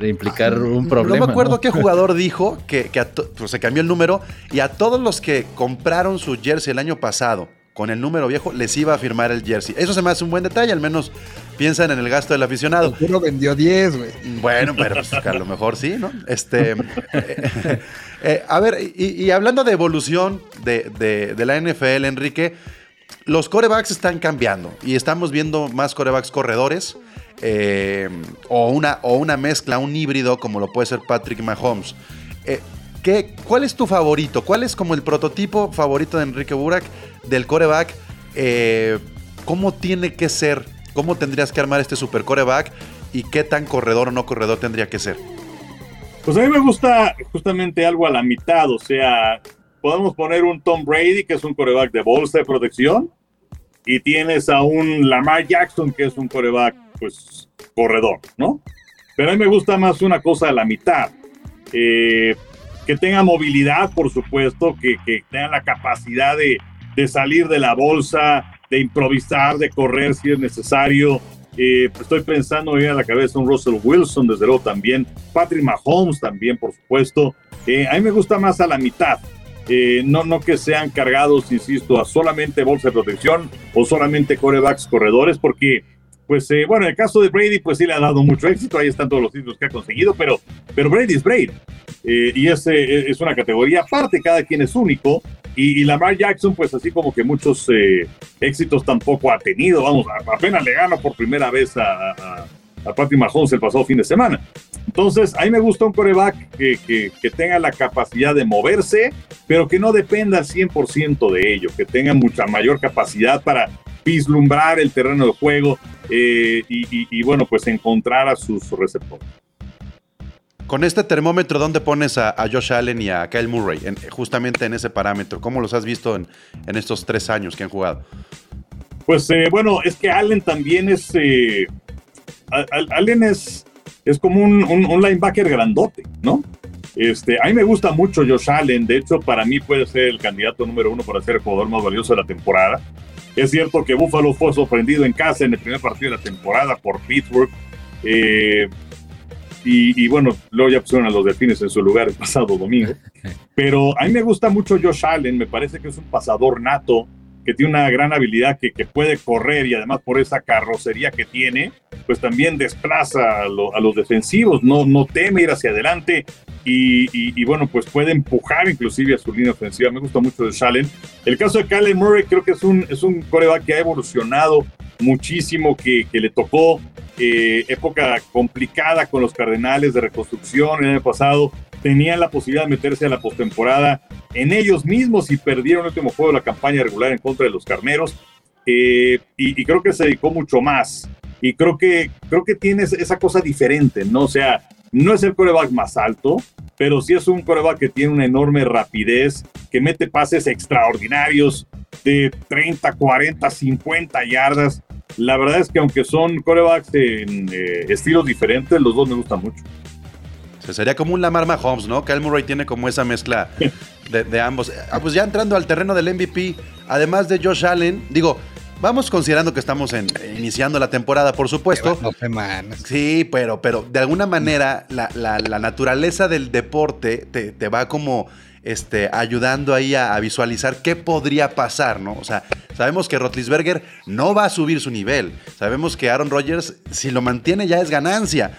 implicar ah, un problema. No me acuerdo qué jugador dijo que, pues, se cambió el número y a todos los que compraron su jersey el año pasado con el número viejo les iba a firmar el jersey. Eso se me hace un buen detalle, al menos piensan en el gasto del aficionado. Uno vendió 10, güey. Bueno, pero pues, a lo mejor sí, ¿no? Este, eh, eh, a ver, y, hablando de evolución de, la NFL, Enrique, los corebacks están cambiando y estamos viendo más corebacks corredores. Eh, o, una, o una mezcla, un híbrido como lo puede ser Patrick Mahomes. ¿Cuál es tu favorito? ¿Cuál es como el prototipo favorito de Enrique Burak del coreback? Eh, ¿Cómo tiene que ser ¿cómo tendrías que armar este super coreback y qué tan corredor o no corredor tendría que ser? Pues a mí me gusta justamente algo a la mitad, o sea, podemos poner un Tom Brady, que es un coreback de bolsa de protección, y tienes a un Lamar Jackson, que es un coreback, pues, corredor, ¿no? Pero a mí me gusta más una cosa a la mitad. Eh, que tenga movilidad, por supuesto, que, que tenga la capacidad de, de, salir de la bolsa, de improvisar, de correr si es necesario. Eh, estoy pensando en a la cabeza un Russell Wilson, desde luego también, Patrick Mahomes también, por supuesto. Eh, a mí me gusta más a la mitad. Eh, no, no que sean cargados, insisto, a solamente bolsa de protección o solamente corebacks corredores, porque, pues, eh, bueno, en el caso de Brady, pues sí le ha dado mucho éxito, ahí están todos los títulos que ha conseguido, pero, pero Brady es Brady. Eh, y es, es una categoría aparte, cada quien es único. Y, y Lamar Jackson, pues así como que muchos éxitos tampoco ha tenido, vamos, apenas le gana por primera vez a, a, a Patrick Mahomes el pasado fin de semana. Entonces, a mí me gusta un coreback que, que, que, tenga la capacidad de moverse, pero que no dependa al 100% de ello, que tenga mucha mayor capacidad para vislumbrar el terreno de juego eh, y, bueno, pues encontrar a sus receptores. Con este termómetro, ¿dónde pones a, Josh Allen y a Kyle Murray? En, justamente en ese parámetro. ¿Cómo los has visto en, estos tres años que han jugado? Pues eh, bueno, es que Allen también es... Eh, Allen es es como un, un, un, linebacker grandote, ¿no? Este, a mí me gusta mucho Josh Allen, de hecho para mí puede ser el candidato número uno para ser jugador más valioso de la temporada. Es cierto que Buffalo fue sorprendido en casa en el primer partido de la temporada por Pittsburgh. Eh, y, y, bueno, luego ya pusieron a los delfines en su lugar el pasado domingo. Pero a mí me gusta mucho Josh Allen, me parece que es un pasador nato, que tiene una gran habilidad, que, que, puede correr y además por esa carrocería que tiene, pues también desplaza a, lo, a los defensivos, no, no teme ir hacia adelante y, bueno, pues puede empujar inclusive a su línea ofensiva. Me gusta mucho de Shalen. El caso de Kalen Murray creo que es un, es un coreback que ha evolucionado muchísimo, que, que le tocó eh, época complicada con los Cardenales de reconstrucción el año pasado, tenían la posibilidad de meterse a la postemporada en ellos mismos y perdieron el último juego de la campaña regular en contra de los Carneros. Eh, y, creo que se dedicó mucho más. Y creo que, creo que tiene esa cosa diferente, ¿no? Sea, no es el coreback más alto, pero sí es un coreback que tiene una enorme rapidez, que mete pases extraordinarios de 30, 40, 50 yardas. La verdad es que aunque son corebacks en eh, estilos diferentes, los dos me gustan mucho. Sería como un Lamar Mahomes, ¿no? Kyle Murray tiene como esa mezcla de, de, ambos. Ah, pues ya entrando al terreno del MVP, además de Josh Allen, digo, vamos considerando que estamos en, iniciando la temporada, por supuesto. Sí, pero, pero de alguna manera la, la, la naturaleza del deporte te, te, va como este, ayudando ahí a, a, visualizar qué podría pasar, ¿no? O sea, sabemos que Rotlisberger no va a subir su nivel. Sabemos que Aaron Rodgers, si lo mantiene, ya es ganancia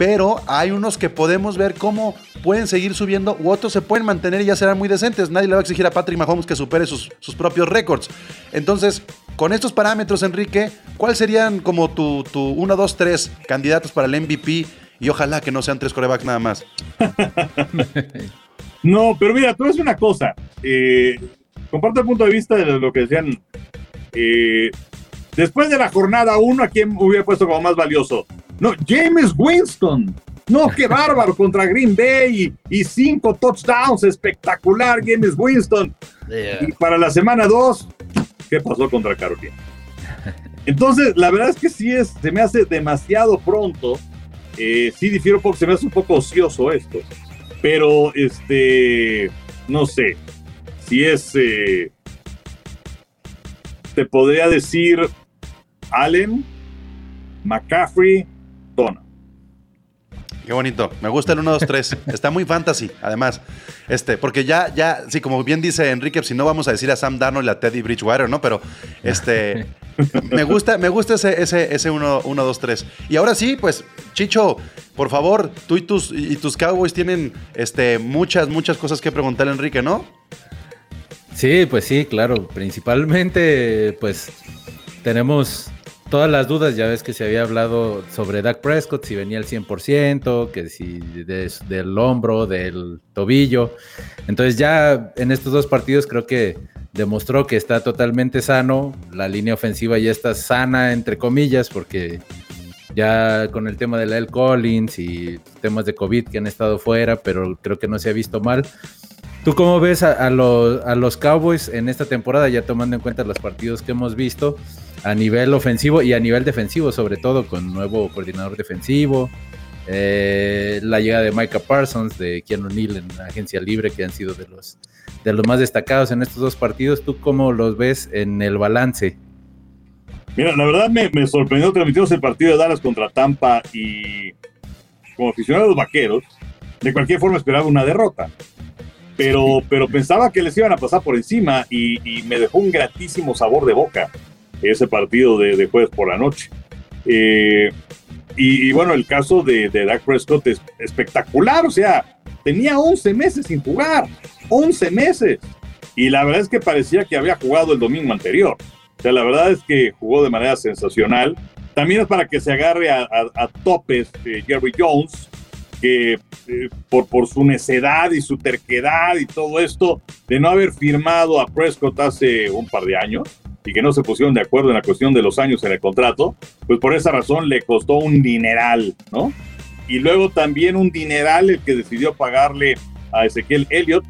pero hay unos que podemos ver cómo pueden seguir subiendo u otros se pueden mantener y ya serán muy decentes. Nadie le va a exigir a Patrick Mahomes que supere sus, sus propios récords. Entonces, con estos parámetros, Enrique, ¿cuáles serían como tu, tu 1, 2, 3 candidatos para el MVP? Y ojalá que no sean tres corebacks nada más. no, pero mira, tú ves una cosa. Eh, comparto el punto de vista de lo que decían. Eh, después de la jornada 1, ¿a quién hubiera puesto como más valioso? No, James Winston. No, qué bárbaro contra Green Bay y, y cinco touchdowns. Espectacular, James Winston. Yeah. Y para la semana 2, ¿qué pasó contra Carolina? Entonces, la verdad es que sí es, se me hace demasiado pronto. Eh, sí difiero poco, se me hace un poco ocioso esto. Pero, este, no sé, si es, eh, te podría decir Allen, McCaffrey, Dona. Qué bonito. Me gusta el 1, 2, 3. Está muy fantasy, además. Este, porque ya, ya, sí, como bien dice Enrique, si no vamos a decir a Sam Darnold y a Teddy Bridgewater, ¿no? Pero este. me gusta, me gusta ese, ese, ese 1, 1, 2, 3. Y ahora sí, pues, Chicho, por favor, tú y tus, y tus Cowboys tienen este, muchas, muchas cosas que preguntarle a Enrique, ¿no? Sí, pues sí, claro. Principalmente, pues, tenemos todas las dudas, ya ves que se había hablado sobre Dak Prescott, si venía al 100%, que si de, del hombro, del tobillo. Entonces ya en estos dos partidos creo que demostró que está totalmente sano, la línea ofensiva ya está sana, entre comillas, porque ya con el tema de la L. Collins y temas de COVID que han estado fuera, pero creo que no se ha visto mal. ¿Tú cómo ves a, los, a, los, Cowboys en esta temporada, ya tomando en cuenta los partidos que hemos visto, a nivel ofensivo y a nivel defensivo, sobre todo con nuevo coordinador defensivo, eh, la llegada de Micah Parsons, de Keanu Neal en la agencia libre, que han sido de los, de los más destacados en estos dos partidos? ¿Tú cómo los ves en el balance? Mira, la verdad me, me sorprendió transmitimos el partido de Dallas contra Tampa y como aficionado a los vaqueros, de cualquier forma esperaba una derrota. Pero, pero pensaba que les iban a pasar por encima y, me dejó un gratísimo sabor de boca ese partido de, jueves por la noche. Eh, y, bueno, el caso de, de Dak Prescott es espectacular, o sea, tenía 11 meses sin jugar, 11 meses. Y la verdad es que parecía que había jugado el domingo anterior. O sea, la verdad es que jugó de manera sensacional. También es para que se agarre a, topes de Jerry Jones, que eh, por, por su necedad y su terquedad y todo esto, de no haber firmado a Prescott hace un par de años y que no se pusieron de acuerdo en la cuestión de los años en el contrato, pues por esa razón le costó un dineral, ¿no? Y luego también un dineral el que decidió pagarle a Ezequiel Elliott,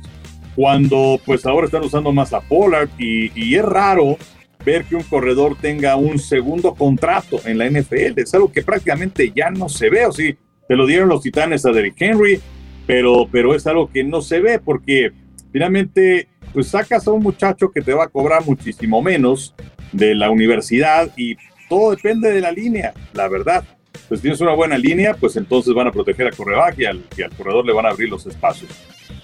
cuando pues ahora están usando más a Pollard y, y es raro ver que un corredor tenga un segundo contrato en la NFL. Es algo que prácticamente ya no se ve. O sí, te lo dieron los titanes a Derrick Henry, pero, pero es algo que no se ve porque finalmente pues sacas a un muchacho que te va a cobrar muchísimo menos de la universidad y todo depende de la línea, la verdad. Pues tienes una buena línea, pues entonces van a proteger a corredor y al, y al corredor le van a abrir los espacios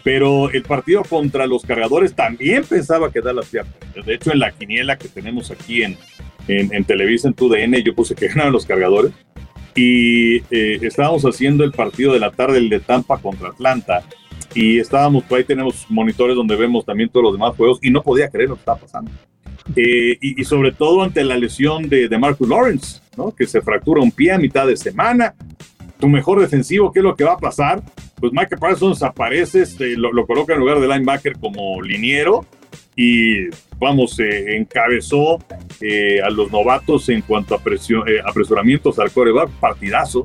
pero el partido contra los cargadores también pensaba que Dallas iba De hecho, en la quiniela que tenemos aquí en, en, Televisa, en TUDN, yo puse que ganaban los cargadores. Y eh, estábamos haciendo el partido de la tarde, el de Tampa contra Atlanta. Y estábamos, por ahí tenemos monitores donde vemos también todos los demás juegos y no podía creer lo que estaba pasando. Eh, y, sobre todo ante la lesión de, de Marcus Lawrence, ¿no? que se fractura un pie a mitad de semana. Tu mejor defensivo, ¿qué es lo que va a pasar? pues Mike Parsons aparece, este, lo, coloca en lugar de linebacker como liniero y vamos, eh, encabezó eh, a los novatos en cuanto a presión, eh, apresuramientos al coreback, partidazo.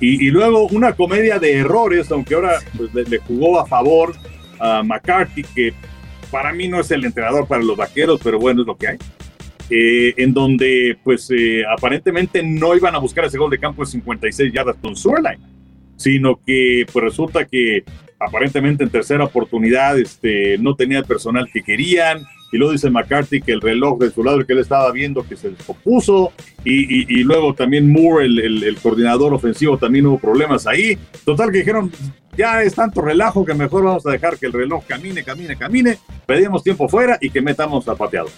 Y, luego una comedia de errores, aunque ahora pues, le, jugó a favor a McCarthy, que para mí no es el entrenador para los vaqueros, pero bueno, es lo que hay. en donde pues aparentemente no iban a buscar ese gol de campo de 56 yardas con Surline sino que pues resulta que aparentemente en tercera oportunidad este, no tenía el personal que querían, y luego dice McCarthy que el reloj de su lado que él estaba viendo que se descompuso, y, y, luego también Moore, el, el, coordinador ofensivo, también hubo problemas ahí. Total que dijeron, ya es tanto relajo que mejor vamos a dejar que el reloj camine, camine, camine, pedimos tiempo fuera y que metamos al pateado.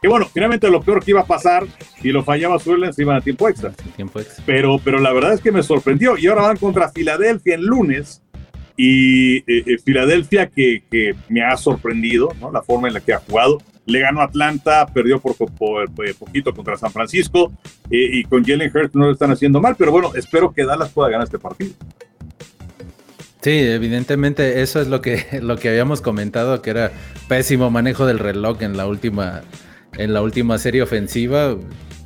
Que bueno, finalmente lo peor que iba a pasar, si lo fallaba Suelen, se iban a tiempo extra. Tiempo extra. Pero, pero la verdad es que me sorprendió. Y ahora van contra Filadelfia el lunes. Y eh, eh, Filadelfia que, me ha sorprendido, ¿no? La forma en la que ha jugado. Le ganó Atlanta, perdió por, por, poquito contra San Francisco. Eh, y con Jalen Hurts no lo están haciendo mal. Pero bueno, espero que Dallas pueda ganar este partido. Sí, evidentemente eso es lo que, lo que habíamos comentado, que era pésimo manejo del reloj en la última, en la última serie ofensiva,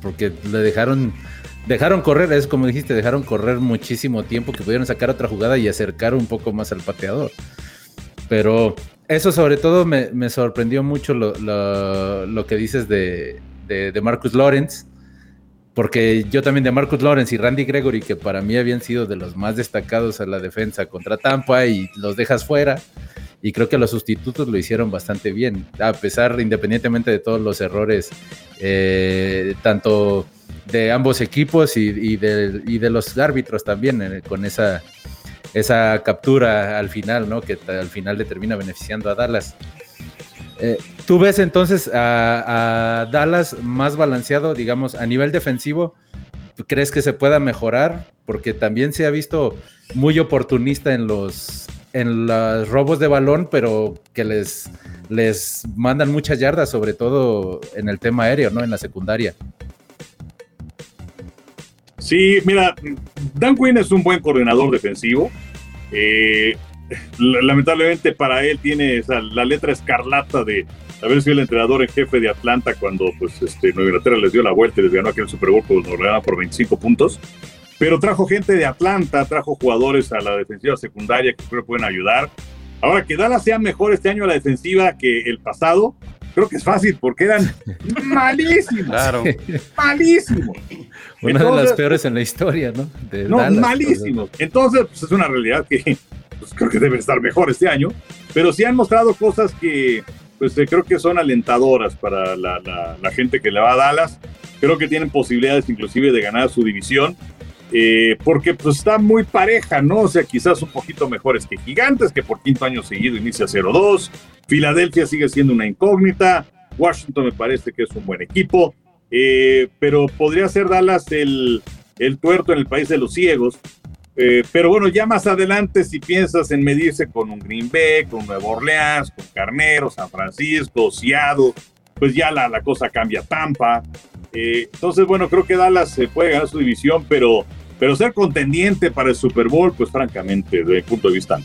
porque le dejaron, dejaron correr, es como dijiste, dejaron correr muchísimo tiempo que pudieron sacar otra jugada y acercar un poco más al pateador. Pero eso sobre todo me, sorprendió mucho lo, que dices de, Marcus Lawrence porque yo también de Marcus Lawrence y Randy Gregory, que para mí habían sido de los más destacados en la defensa contra Tampa y los dejas fuera. Y creo que los sustitutos lo hicieron bastante bien, a pesar, independientemente de todos los errores, eh, tanto de ambos equipos y, de, los árbitros también, eh, con esa, captura al final, ¿no? Que al final le termina beneficiando a Dallas. Eh, ¿Tú ves entonces a, Dallas más balanceado, digamos, a nivel defensivo? ¿Crees que se pueda mejorar? Porque también se ha visto muy oportunista en los, en los robos de balón, pero que les, les mandan muchas yardas, sobre todo en el tema aéreo, ¿no? En la secundaria. Sí, mira, Dan Quinn es un buen coordinador defensivo. Eh, lamentablemente para él tiene la letra escarlata de haber sido el entrenador en jefe de Atlanta cuando pues, este, Nueva Inglaterra les dio la vuelta y les ganó aquel Super Bowl por 25 puntos. Pero trajo gente de Atlanta, trajo jugadores a la defensiva secundaria que creo que pueden ayudar. Ahora que Dallas sea mejor este año a la defensiva que el pasado, creo que es fácil porque eran malísimos. Claro. Malísimos. Una de las peores en la historia, ¿no? De no, Dallas, malísimos. Entonces, pues, es una realidad que pues, creo que deben estar mejor este año. Pero sí han mostrado cosas que pues eh, creo que son alentadoras para la, la, la, gente que le va a Dallas. Creo que tienen posibilidades inclusive de ganar su división. Eh, porque pues está muy pareja, ¿no? O sea, quizás un poquito mejores que Gigantes, que por quinto año seguido inicia 0-2. Filadelfia sigue siendo una incógnita. Washington me parece que es un buen equipo. Eh, pero podría ser Dallas el, el tuerto en el país de los ciegos. Eh, pero bueno, ya más adelante, si piensas en medirse con un Green Bay, con Nueva Orleans, con Carnero, San Francisco, Seattle, pues ya la, la cosa cambia Tampa. Entonces, bueno, creo que Dallas se puede ganar su división, pero, pero ser contendiente para el Super Bowl, pues francamente, desde mi punto de vista.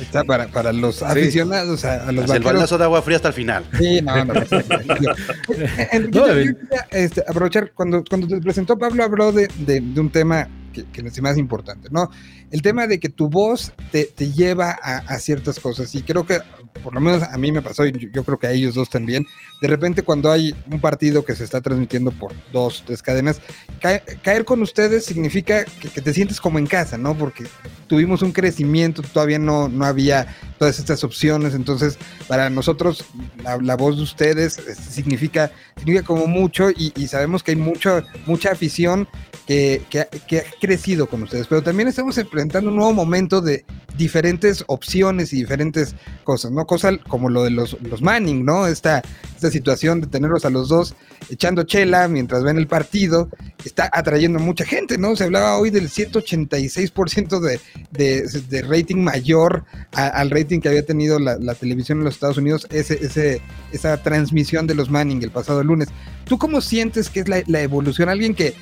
Está para, para los aficionados a, a los El balazo de agua fría hasta el final. Sí, no, no. Enrique, yo quería este, aprovechar, cuando, cuando te presentó Pablo, habló de, de, de un tema que, que es más importante, ¿no? El tema de que tu voz te, te lleva a, a, ciertas cosas y creo que, por lo menos a mí me pasó y yo, creo que a ellos dos también, de repente cuando hay un partido que se está transmitiendo por dos, tres cadenas, ca caer con ustedes significa que, te sientes como en casa, ¿no? Porque tuvimos un crecimiento, todavía no, no había todas estas opciones, entonces para nosotros la, voz de ustedes significa, significa como mucho y, y sabemos que hay mucho, mucha afición que, que, que, ha crecido con ustedes, pero también estamos enfrentando un nuevo momento de diferentes opciones y diferentes cosas, ¿no? Cosas como lo de los, los Manning, ¿no? Esta, esta situación de tenerlos a los dos echando chela mientras ven el partido, está atrayendo mucha gente, ¿no? Se hablaba hoy del 186% de, de, de, rating mayor al rating que había tenido la, la, televisión en los Estados Unidos, ese, ese, esa transmisión de los Manning el pasado lunes. ¿Tú cómo sientes que es la, la evolución? Alguien que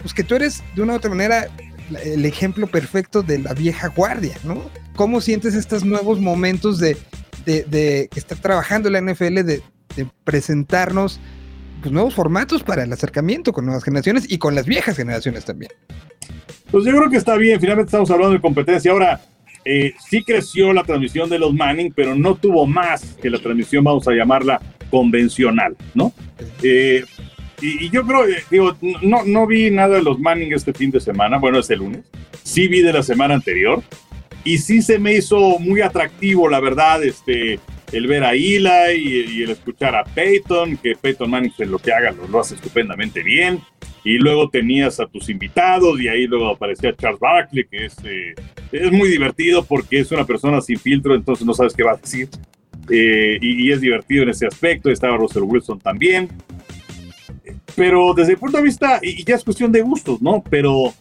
pues que tú eres de una u otra manera el ejemplo perfecto de la vieja guardia, ¿no? ¿Cómo sientes estos nuevos momentos de, de, de estar trabajando la NFL, de, de presentarnos pues, nuevos formatos para el acercamiento con nuevas generaciones y con las viejas generaciones también? Pues yo creo que está bien, finalmente estamos hablando de competencia. Ahora, eh, sí creció la transmisión de los Manning, pero no tuvo más que la transmisión, vamos a llamarla convencional, ¿no? Eh, y, y, yo creo, eh, digo, no, no vi nada de los Manning este fin de semana, bueno, este lunes. Sí vi de la semana anterior. Y sí se me hizo muy atractivo, la verdad, este, el ver a Eli y, y el escuchar a Peyton, que Peyton Manning, en lo que haga, lo, lo, hace estupendamente bien. Y luego tenías a tus invitados y ahí luego aparecía Charles Barkley, que es, eh, es muy divertido porque es una persona sin filtro, entonces no sabes qué va a decir. Eh, y, y, es divertido en ese aspecto. Estaba Russell Wilson también pero desde el punto de vista, y ya es cuestión de gustos, ¿no? Pero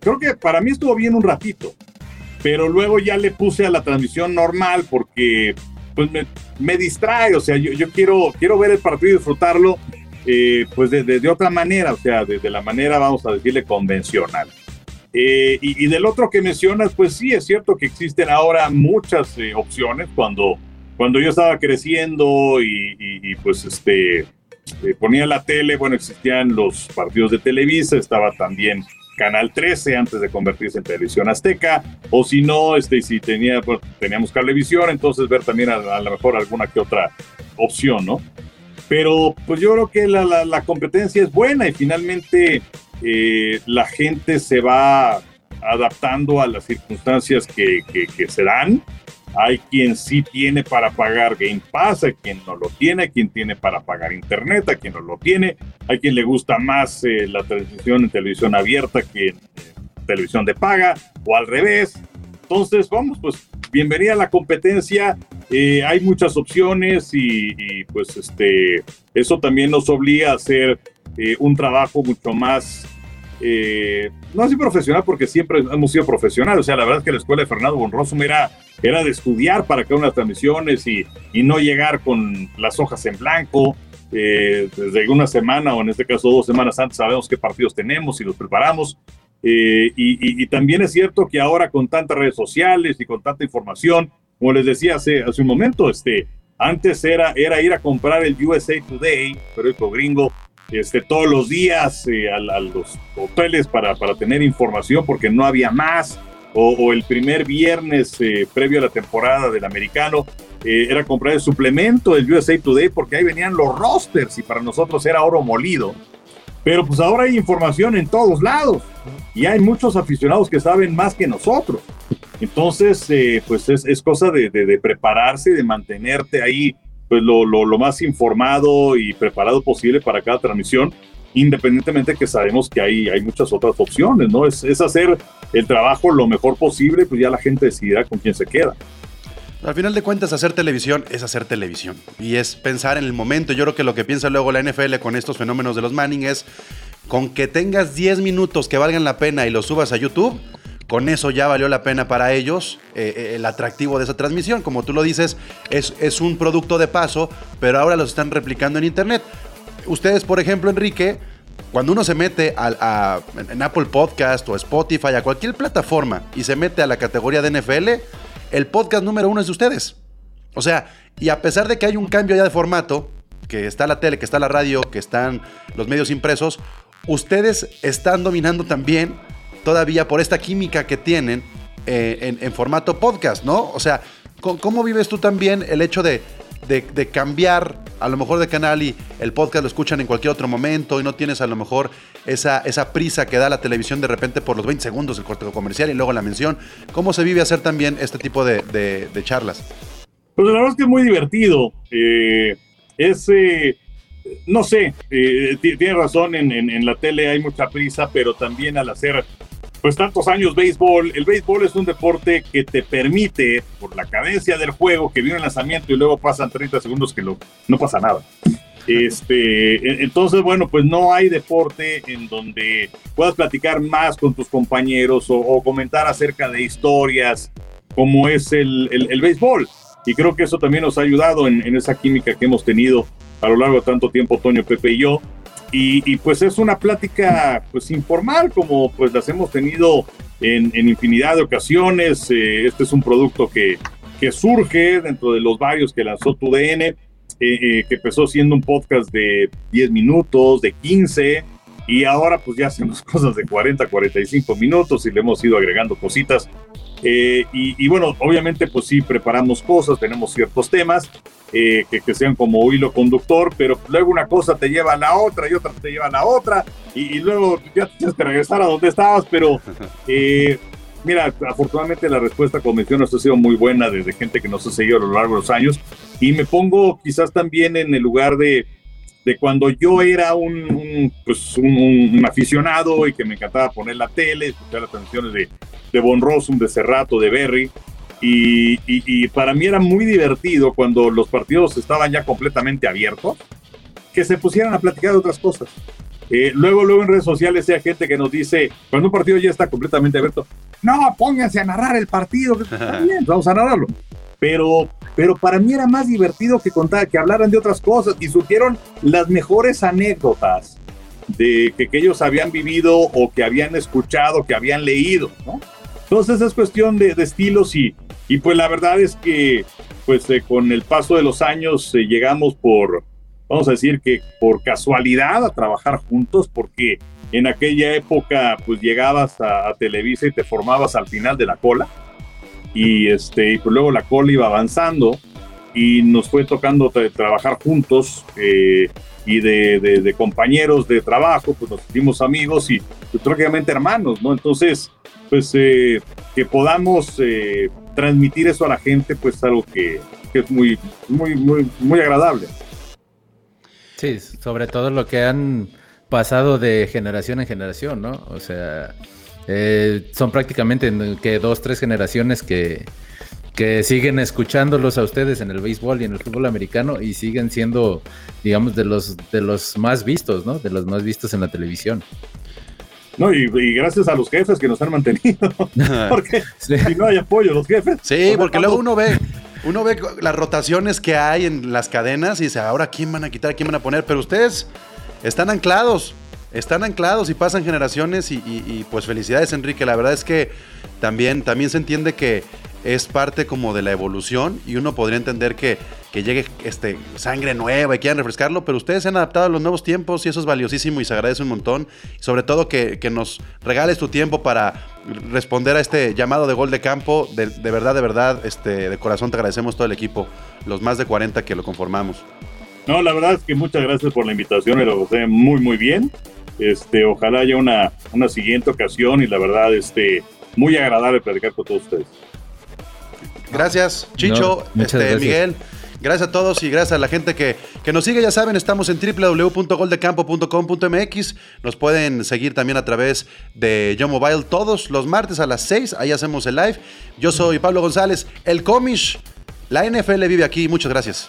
creo que para mí estuvo bien un ratito, pero luego ya le puse a la transmisión normal porque pues me, me distrae, o sea, yo, yo, quiero, quiero ver el partido y disfrutarlo eh, pues de, de, de, otra manera, o sea, de, de, la manera, vamos a decirle, convencional. Eh, y, y, del otro que mencionas, pues sí, es cierto que existen ahora muchas eh, opciones cuando, cuando yo estaba creciendo y, y, y pues este eh, ponía la tele, bueno, existían los partidos de Televisa, estaba también Canal 13 antes de convertirse en televisión azteca, o si no, este, si tenía, bueno, teníamos cablevisión, entonces ver también a, a lo mejor alguna que otra opción, ¿no? Pero pues yo creo que la, la, la competencia es buena y finalmente eh, la gente se va adaptando a las circunstancias que, que, que se dan hay quien sí tiene para pagar Game Pass, hay quien no lo tiene, hay quien tiene para pagar Internet, hay quien no lo tiene, hay quien le gusta más eh, la transmisión en televisión abierta que en eh, televisión de paga, o al revés. Entonces, vamos, pues bienvenida a la competencia. Eh, hay muchas opciones y, y, pues este, eso también nos obliga a hacer un trabajo mucho más eh, no así profesional porque siempre hemos sido profesionales, o sea, la verdad que la escuela de Fernando Bonrosum era, era de estudiar para cada una de las transmisiones y, y no llegar con las hojas en blanco. Eh, desde una semana o en este caso dos semanas antes sabemos qué partidos tenemos y los preparamos. Eh, y, también es cierto que ahora con tantas redes sociales y con tanta información, como les decía hace, hace un momento, este, Antes era, era ir a comprar el USA Today, periódico gringo, este, todos los días eh, a, los hoteles para, para, tener información porque no había más. O, el primer viernes eh, previo a la temporada del americano eh, era comprar el suplemento del USA Today porque ahí venían los rosters y para nosotros era oro molido. Pero pues ahora hay información en todos lados y hay muchos aficionados que saben más que nosotros. Entonces, eh, pues es, cosa de, prepararse y de mantenerte ahí pues lo, lo, más informado y preparado posible para cada transmisión, independientemente que sabemos que hay, hay muchas otras opciones, ¿no? Es, es hacer el trabajo lo mejor posible, pues ya la gente decidirá con quién se queda. Al final de cuentas, hacer televisión es hacer televisión y es pensar en el momento. Yo creo que lo que piensa luego la NFL con estos fenómenos de los Manning es con que tengas 10 minutos que valgan la pena y los subas a YouTube, con eso ya valió la pena para ellos eh, eh, el atractivo de esa transmisión. Como tú lo dices, es, un producto de paso, pero ahora los están replicando en Internet. Ustedes, por ejemplo, Enrique, cuando uno se mete a, en Apple Podcast o Spotify, a cualquier plataforma y se mete a la categoría de NFL, el podcast número uno es de ustedes. O sea, y a pesar de que hay un cambio ya de formato, que está la tele, que está la radio, que están los medios impresos, ustedes están dominando también todavía por esta química que tienen eh, en, formato podcast, ¿no? O sea, ¿cómo, vives tú también el hecho de, cambiar a lo mejor de canal y el podcast lo escuchan en cualquier otro momento y no tienes a lo mejor esa, esa prisa que da la televisión de repente por los 20 segundos el corte comercial y luego la mención. ¿Cómo se vive hacer también este tipo de, charlas? Pues la verdad es que es muy divertido. Eh, es, eh, no sé, eh, tiene razón, en la tele hay mucha prisa, pero también al hacer pues tantos años béisbol, el béisbol es un deporte que te permite, por la cadencia del juego, que viene el lanzamiento y luego pasan 30 segundos que lo, no pasa nada. Este, e, entonces, bueno, pues no hay deporte en donde puedas platicar más con tus compañeros o, comentar acerca de historias como es el, el, béisbol. Y creo que eso también nos ha ayudado en, en, esa química que hemos tenido a lo largo de tanto tiempo, Toño, Pepe y yo. Y, pues es una plática pues informal como pues las hemos tenido en, infinidad de ocasiones. Eh, este es un producto que, que surge dentro de los varios que lanzó TUDN, eh, eh, que empezó siendo un podcast de 10 minutos, de 15, y ahora pues ya hacemos cosas de 40, 45 minutos y le hemos ido agregando cositas eh, y, bueno, obviamente pues sí, preparamos cosas, tenemos ciertos temas eh, que, sean como hilo conductor, pero luego una cosa te lleva a la otra y otra te lleva a la otra y, luego ya tienes que regresar a donde estabas, pero eh, mira, afortunadamente la respuesta, como mencionas, ha sido muy buena desde gente que nos ha seguido a lo largo de los años y me pongo quizás también en el lugar de de cuando yo era un, pues un, aficionado y que me encantaba poner la tele, escuchar las canciones de, de Von Rossum, de Cerrato, de Berry. Y, y, para mí era muy divertido cuando los partidos estaban ya completamente abiertos, que se pusieran a platicar de otras cosas. Eh, luego, luego en redes sociales hay gente que nos dice, cuando un partido ya está completamente abierto, no, pónganse a narrar el partido. Bien, vamos a narrarlo pero, pero para mí era más divertido que contar, que hablaran de otras cosas y surgieron las mejores anécdotas de que, ellos habían vivido o que habían escuchado, que habían leído, ¿no? Entonces es cuestión de, estilos y, y pues la verdad es que pues eh, con el paso de los años eh, llegamos por, vamos a decir que por casualidad a trabajar juntos porque en aquella época pues llegabas a Televisa y te formabas al final de la cola y este, pues luego la cola iba avanzando y nos fue tocando trabajar juntos eh, y de, compañeros de trabajo, pues nos hicimos amigos y pues, prácticamente hermanos, ¿no? Entonces, pues eh, que podamos eh, transmitir eso a la gente, pues es algo que, que, es muy, muy, muy, muy agradable. Sí, sobre todo lo que han pasado de generación en generación, ¿no? O sea, eh, son prácticamente que dos, tres generaciones que, que siguen escuchándolos a ustedes en el béisbol y en el fútbol americano y siguen siendo, digamos, de los, de los más vistos, ¿no? De los más vistos en la televisión. No, y, gracias a los jefes que nos han mantenido. porque si no hay apoyo, los jefes. Sí, porque luego uno ve, uno ve las rotaciones que hay en las cadenas y dice, ahora quién van a quitar, quién van a poner, pero ustedes están anclados están anclados y pasan generaciones y, pues felicidades Enrique, la verdad es que también, también se entiende que es parte como de la evolución y uno podría entender que que llegue este, sangre nueva y quieran refrescarlo, pero ustedes se han adaptado a los nuevos tiempos y eso es valiosísimo y se agradece un montón. Sobre todo que, que nos regales tu tiempo para responder a este llamado de gol de campo. De, de, verdad, de verdad, este, de corazón te agradecemos todo el equipo, los más de 40 que lo conformamos. No, la verdad es que muchas gracias por la invitación, lo pasé muy, muy bien. Este, ojalá haya una, una siguiente ocasión y la verdad, este, muy agradable platicar con todos ustedes. Gracias, Chicho, no, este, gracias. Miguel. Gracias a todos y gracias a la gente que, que nos sigue. Ya saben, estamos en www.goldecampo.com.mx. Nos pueden seguir también a través de Yo Mobile todos los martes a las 6. Ahí hacemos el live. Yo soy Pablo González, el Comish. La NFL vive aquí. Muchas gracias.